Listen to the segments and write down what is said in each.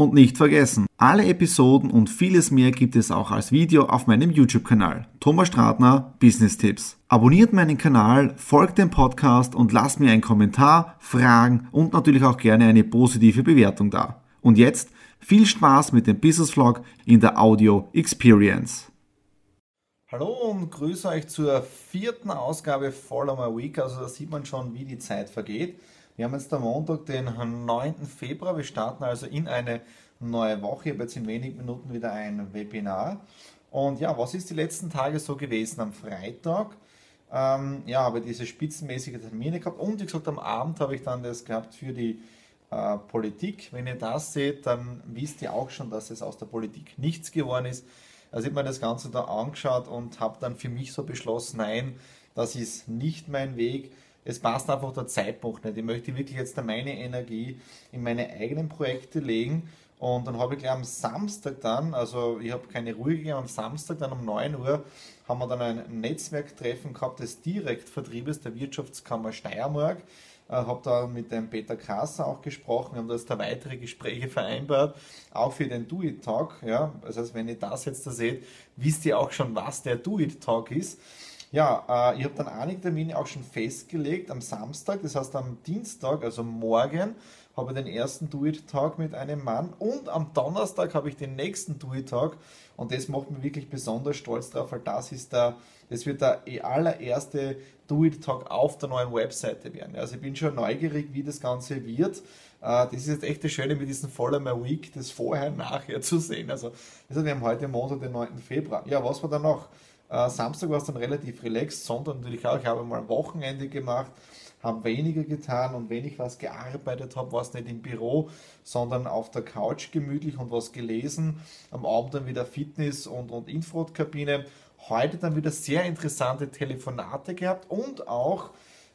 Und nicht vergessen, alle Episoden und vieles mehr gibt es auch als Video auf meinem YouTube-Kanal. Thomas Stratner, Business Tipps. Abonniert meinen Kanal, folgt dem Podcast und lasst mir einen Kommentar, Fragen und natürlich auch gerne eine positive Bewertung da. Und jetzt viel Spaß mit dem Business Vlog in der Audio Experience. Hallo und grüße euch zur vierten Ausgabe Follow My Week. Also da sieht man schon, wie die Zeit vergeht. Wir haben jetzt am Montag, den 9. Februar. Wir starten also in eine neue Woche. Ich habe jetzt in wenigen Minuten wieder ein Webinar. Und ja, was ist die letzten Tage so gewesen? Am Freitag ähm, ja, habe ich diese spitzenmäßige Termine gehabt und wie gesagt, am Abend habe ich dann das gehabt für die äh, Politik. Wenn ihr das seht, dann wisst ihr auch schon, dass es aus der Politik nichts geworden ist. Also ich habe mir das Ganze da angeschaut und habe dann für mich so beschlossen, nein, das ist nicht mein Weg es passt einfach der Zeitpunkt nicht. Ich möchte wirklich jetzt meine Energie in meine eigenen Projekte legen. Und dann habe ich gleich am Samstag dann, also ich habe keine Ruhe gegeben, am Samstag dann um 9 Uhr haben wir dann ein Netzwerktreffen gehabt des Direktvertriebes der Wirtschaftskammer Steiermark. Äh, habe da mit dem Peter Krasser auch gesprochen, wir haben da jetzt da weitere Gespräche vereinbart, auch für den Do-It-Talk. Ja? Das heißt, wenn ihr das jetzt da seht, wisst ihr auch schon, was der Do-It-Talk ist. Ja, äh, ich habe dann einige Termine auch schon festgelegt am Samstag, das heißt am Dienstag, also morgen, habe ich den ersten Do-It-Tag mit einem Mann und am Donnerstag habe ich den nächsten Do-It-Tag und das macht mich wirklich besonders stolz drauf, weil das ist der, das wird der allererste Do-It-Tag auf der neuen Webseite werden. Also ich bin schon neugierig, wie das Ganze wird. Äh, das ist jetzt echt das Schöne mit diesem Follow My Week, das vorher, nachher zu sehen. Also, also wir haben heute Montag, den 9. Februar. Ja, was war da noch? Äh, Samstag war es dann relativ relaxed, Sonntag natürlich auch. Ich habe mal ein Wochenende gemacht, habe weniger getan und wenn ich was gearbeitet habe, war es nicht im Büro, sondern auf der Couch gemütlich und was gelesen. Am Abend dann wieder Fitness und, und Infrarotkabine. Heute dann wieder sehr interessante Telefonate gehabt und auch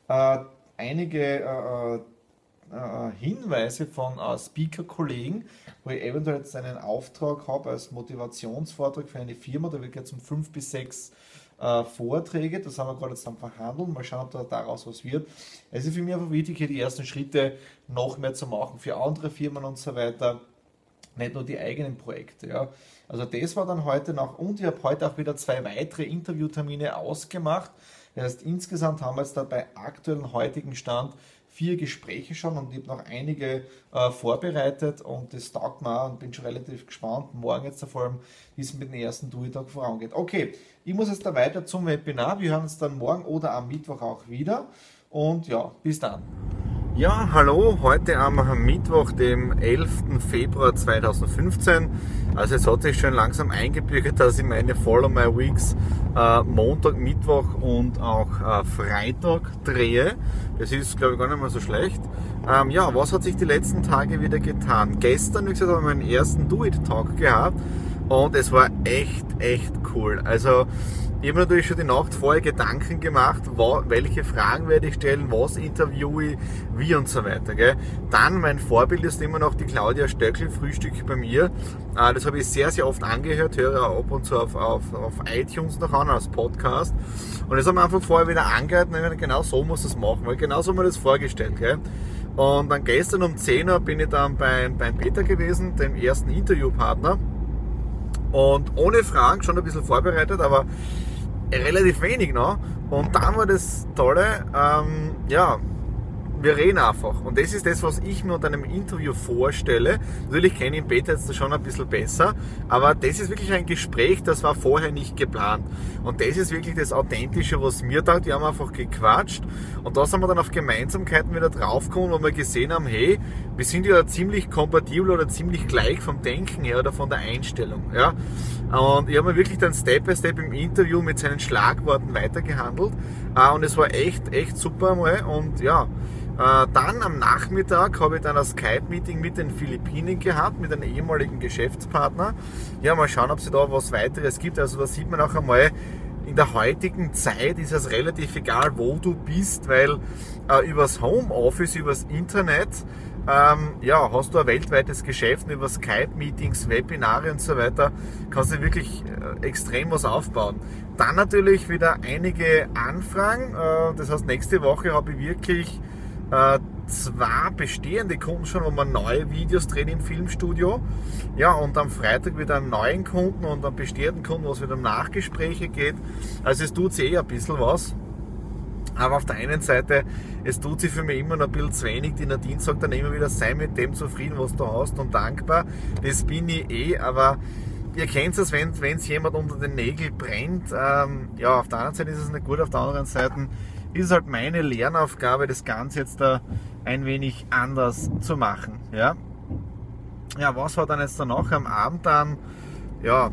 äh, einige äh äh, Hinweise von äh, Speaker-Kollegen, wo ich eventuell jetzt einen Auftrag habe als Motivationsvortrag für eine Firma, da wird jetzt um fünf bis sechs äh, Vorträge, das haben wir gerade jetzt am Verhandeln, mal schauen, ob da daraus was wird. Es ist für mich einfach wichtig, hier die ersten Schritte noch mehr zu machen für andere Firmen und so weiter, nicht nur die eigenen Projekte. Ja. Also das war dann heute noch und ich habe heute auch wieder zwei weitere Interviewtermine ausgemacht. Das heißt, insgesamt haben wir jetzt da bei aktuellen heutigen Stand vier Gespräche schon und ich habe noch einige äh, vorbereitet und das taugt mir und bin schon relativ gespannt. Morgen jetzt vor allem, wie es mit dem ersten Do-It-Tag vorangeht. Okay, ich muss jetzt da weiter zum Webinar. Wir hören uns dann morgen oder am Mittwoch auch wieder und ja, bis dann. Ja, hallo, heute am Mittwoch, dem 11. Februar 2015. Also es hat sich schon langsam eingebürgert, dass ich meine Follow My Weeks äh, Montag, Mittwoch und auch äh, Freitag drehe. Das ist, glaube ich, gar nicht mal so schlecht. Ähm, ja, was hat sich die letzten Tage wieder getan? Gestern, wie gesagt, habe ich meinen ersten Do-It-Talk gehabt und es war echt, echt cool. Also ich habe natürlich schon die Nacht vorher Gedanken gemacht, welche Fragen werde ich stellen, was interviewe ich, wie und so weiter. Gell. Dann mein Vorbild ist immer noch die Claudia Stöckl, Frühstück bei mir. Äh, das habe ich sehr, sehr oft angehört, höre ab und zu auf, auf, auf iTunes noch an, als Podcast. Und das haben wir einfach vorher wieder angehört und genau so muss es machen, weil genau so haben wir das vorgestellt. Gell. Und dann gestern um 10 Uhr bin ich dann beim, beim Peter gewesen, dem ersten Interviewpartner. Und ohne Fragen, schon ein bisschen vorbereitet, aber relativ wenig noch. Und dann war das Tolle, ähm, ja, wir reden einfach. Und das ist das, was ich mir unter einem Interview vorstelle. Natürlich kenne ich ihn Peter jetzt schon ein bisschen besser, aber das ist wirklich ein Gespräch, das war vorher nicht geplant. Und das ist wirklich das Authentische, was mir da, die haben einfach gequatscht. Und da sind wir dann auf Gemeinsamkeiten wieder draufgekommen, wo wir gesehen haben, hey, wir sind ja ziemlich kompatibel oder ziemlich gleich vom Denken her oder von der Einstellung. Ja? Und ich habe mir wirklich dann Step by Step im Interview mit seinen Schlagworten weitergehandelt. Äh, und es war echt, echt super mal. Und ja, dann am Nachmittag habe ich dann ein Skype-Meeting mit den Philippinen gehabt, mit einem ehemaligen Geschäftspartner. Ja, mal schauen, ob es da was weiteres gibt. Also da sieht man auch einmal, in der heutigen Zeit ist es relativ egal, wo du bist, weil äh, übers Homeoffice, übers Internet, ähm, ja, hast du ein weltweites Geschäft über Skype-Meetings, Webinare und so weiter, kannst du wirklich äh, extrem was aufbauen. Dann natürlich wieder einige Anfragen. Äh, das heißt, nächste Woche habe ich wirklich äh, zwei bestehende Kunden schon, wo wir neue Videos drehen im Filmstudio. Ja, und am Freitag wieder einen neuen Kunden und einen bestehenden Kunden, wo es wieder um Nachgespräche geht. Also es tut sich eh ein bisschen was. Aber auf der einen Seite, es tut sich für mich immer noch ein bisschen zu wenig. Die Nadine sagt dann immer wieder, sei mit dem zufrieden, was du hast und dankbar. Das bin ich eh, aber ihr kennt es, wenn es jemand unter den Nägeln brennt. Ähm, ja, auf der einen Seite ist es nicht gut, auf der anderen Seite ist halt meine Lernaufgabe, das Ganze jetzt da ein wenig anders zu machen. Ja, ja was war dann jetzt danach am Abend dann? Ja,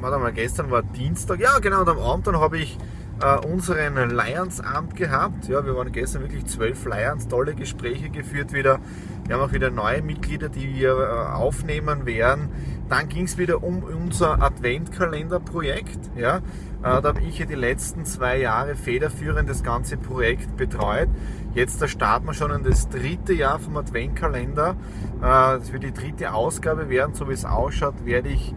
warte mal, gestern war Dienstag. Ja, genau, und am Abend dann habe ich äh, unseren Lions-Abend gehabt. Ja, wir waren gestern wirklich zwölf Lions, tolle Gespräche geführt wieder. Wir haben auch wieder neue Mitglieder, die wir äh, aufnehmen werden. Dann ging es wieder um unser Adventkalender-Projekt. Ja, äh, da habe ich ja die letzten zwei Jahre federführend das ganze Projekt betreut. Jetzt da starten wir schon in das dritte Jahr vom Adventkalender. Äh, das wird die dritte Ausgabe werden, so wie es ausschaut, werde ich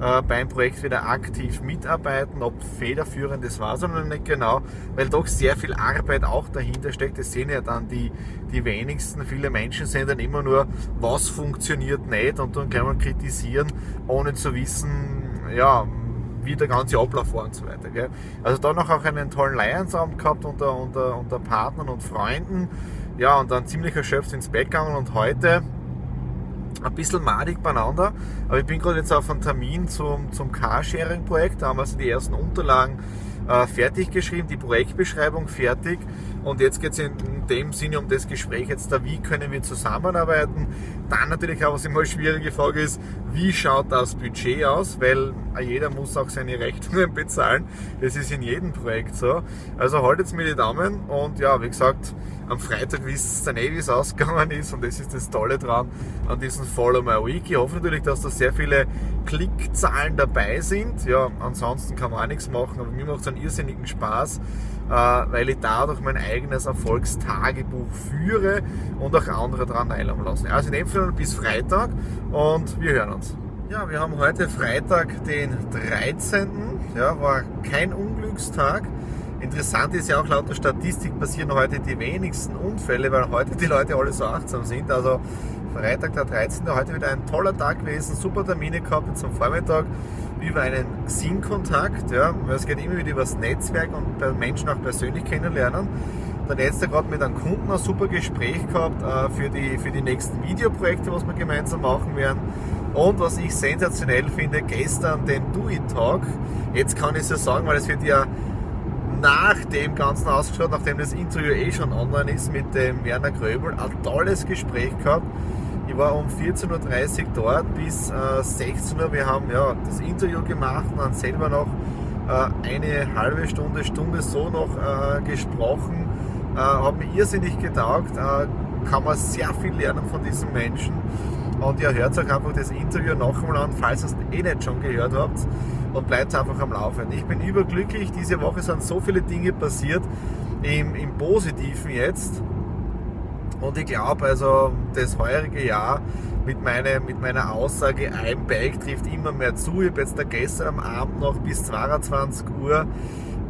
äh, beim Projekt wieder aktiv mitarbeiten. Ob federführend das war, sondern nicht genau, weil doch sehr viel Arbeit auch dahinter steckt. Das sehen ja dann die, die wenigsten. Viele Menschen sehen dann immer nur, was funktioniert nicht und dann kann man kritisieren, ohne zu wissen, ja, wie der ganze Ablauf war und so weiter. Gell? Also da noch auch einen tollen Lionsabend gehabt unter, unter, unter Partnern und Freunden. Ja, und dann ziemlich erschöpft ins Bett gegangen und heute ein bisschen madig beieinander, aber ich bin gerade jetzt auf einem Termin zum, zum Carsharing-Projekt, da haben wir also die ersten Unterlagen äh, fertig geschrieben, die Projektbeschreibung fertig und jetzt geht es in dem Sinne um das Gespräch jetzt da, wie können wir zusammenarbeiten. Dann natürlich auch, was immer eine schwierige Frage ist, wie schaut das Budget aus, weil jeder muss auch seine Rechnungen bezahlen. Das ist in jedem Projekt so. Also haltet mir die Daumen und ja, wie gesagt, am Freitag wisst ihr dann eh, wie es ausgegangen ist und das ist das Tolle dran an diesem Follow My Week. Ich hoffe natürlich, dass da sehr viele Klickzahlen dabei sind. Ja, ansonsten kann man auch nichts machen, aber mir macht es einen irrsinnigen Spaß, äh, weil ich dadurch mein eigenes Erfolgstagebuch führe und auch andere daran teilhaben lasse. Also in dem Fall bis Freitag und wir hören uns. Ja, wir haben heute Freitag, den 13. Ja, war kein Unglückstag. Interessant ist ja auch, laut der Statistik passieren heute die wenigsten Unfälle, weil heute die Leute alle so achtsam sind. Also Freitag, der 13. heute wieder ein toller Tag gewesen, super Termine gehabt jetzt am Vormittag über einen Xing-Kontakt. Ja, es geht immer wieder über das Netzwerk und Menschen auch persönlich kennenlernen. Dann jetzt gerade mit einem Kunden ein super Gespräch gehabt äh, für, die, für die nächsten Videoprojekte, was wir gemeinsam machen werden. Und was ich sensationell finde, gestern den Do It Talk. Jetzt kann ich es ja sagen, weil es wird ja nach dem Ganzen ausgeschaut, nachdem das Interview eh schon online ist mit dem Werner Gröbel, ein tolles Gespräch gehabt. Ich war um 14.30 Uhr dort bis äh, 16 Uhr. Wir haben ja das Interview gemacht und dann selber noch äh, eine halbe Stunde, Stunde so noch äh, gesprochen. Äh, hat mir irrsinnig getaugt. Äh, kann man sehr viel lernen von diesen Menschen. Und ihr hört euch einfach das Interview noch einmal an, falls ihr es eh nicht schon gehört habt und bleibt einfach am Laufen. Ich bin überglücklich, diese Woche sind so viele Dinge passiert, im, im Positiven jetzt. Und ich glaube, also das heurige Jahr mit, meine, mit meiner Aussage, ein Bike trifft immer mehr zu. Ich habe jetzt da gestern am Abend noch bis 22 Uhr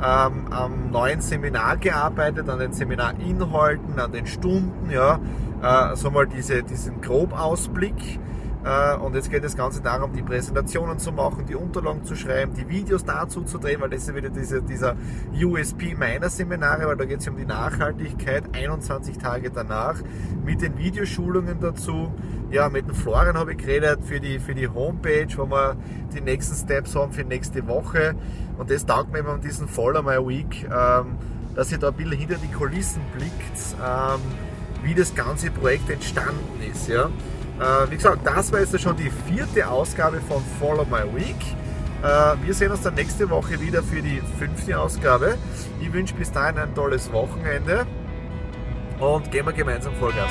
ähm, am neuen Seminar gearbeitet, an den Seminarinhalten, an den Stunden, ja, äh, so mal diese, diesen Grobausblick äh, und jetzt geht das Ganze darum, die Präsentationen zu machen, die Unterlagen zu schreiben, die Videos dazu zu drehen, weil das ist wieder diese, dieser USP meiner Seminare, weil da geht es um die Nachhaltigkeit 21 Tage danach mit den Videoschulungen dazu. Ja, mit dem Florian habe ich geredet für die, für die Homepage, wo wir die nächsten Steps haben für nächste Woche. Und das taugt mir immer an diesen Follow My Week, ähm, dass ihr da ein bisschen hinter die Kulissen blickt, ähm, wie das ganze Projekt entstanden ist. Ja. Äh, wie gesagt, das war jetzt schon die vierte Ausgabe von Follow My Week. Äh, wir sehen uns dann nächste Woche wieder für die fünfte Ausgabe. Ich wünsche bis dahin ein tolles Wochenende und gehen wir gemeinsam Vollgas.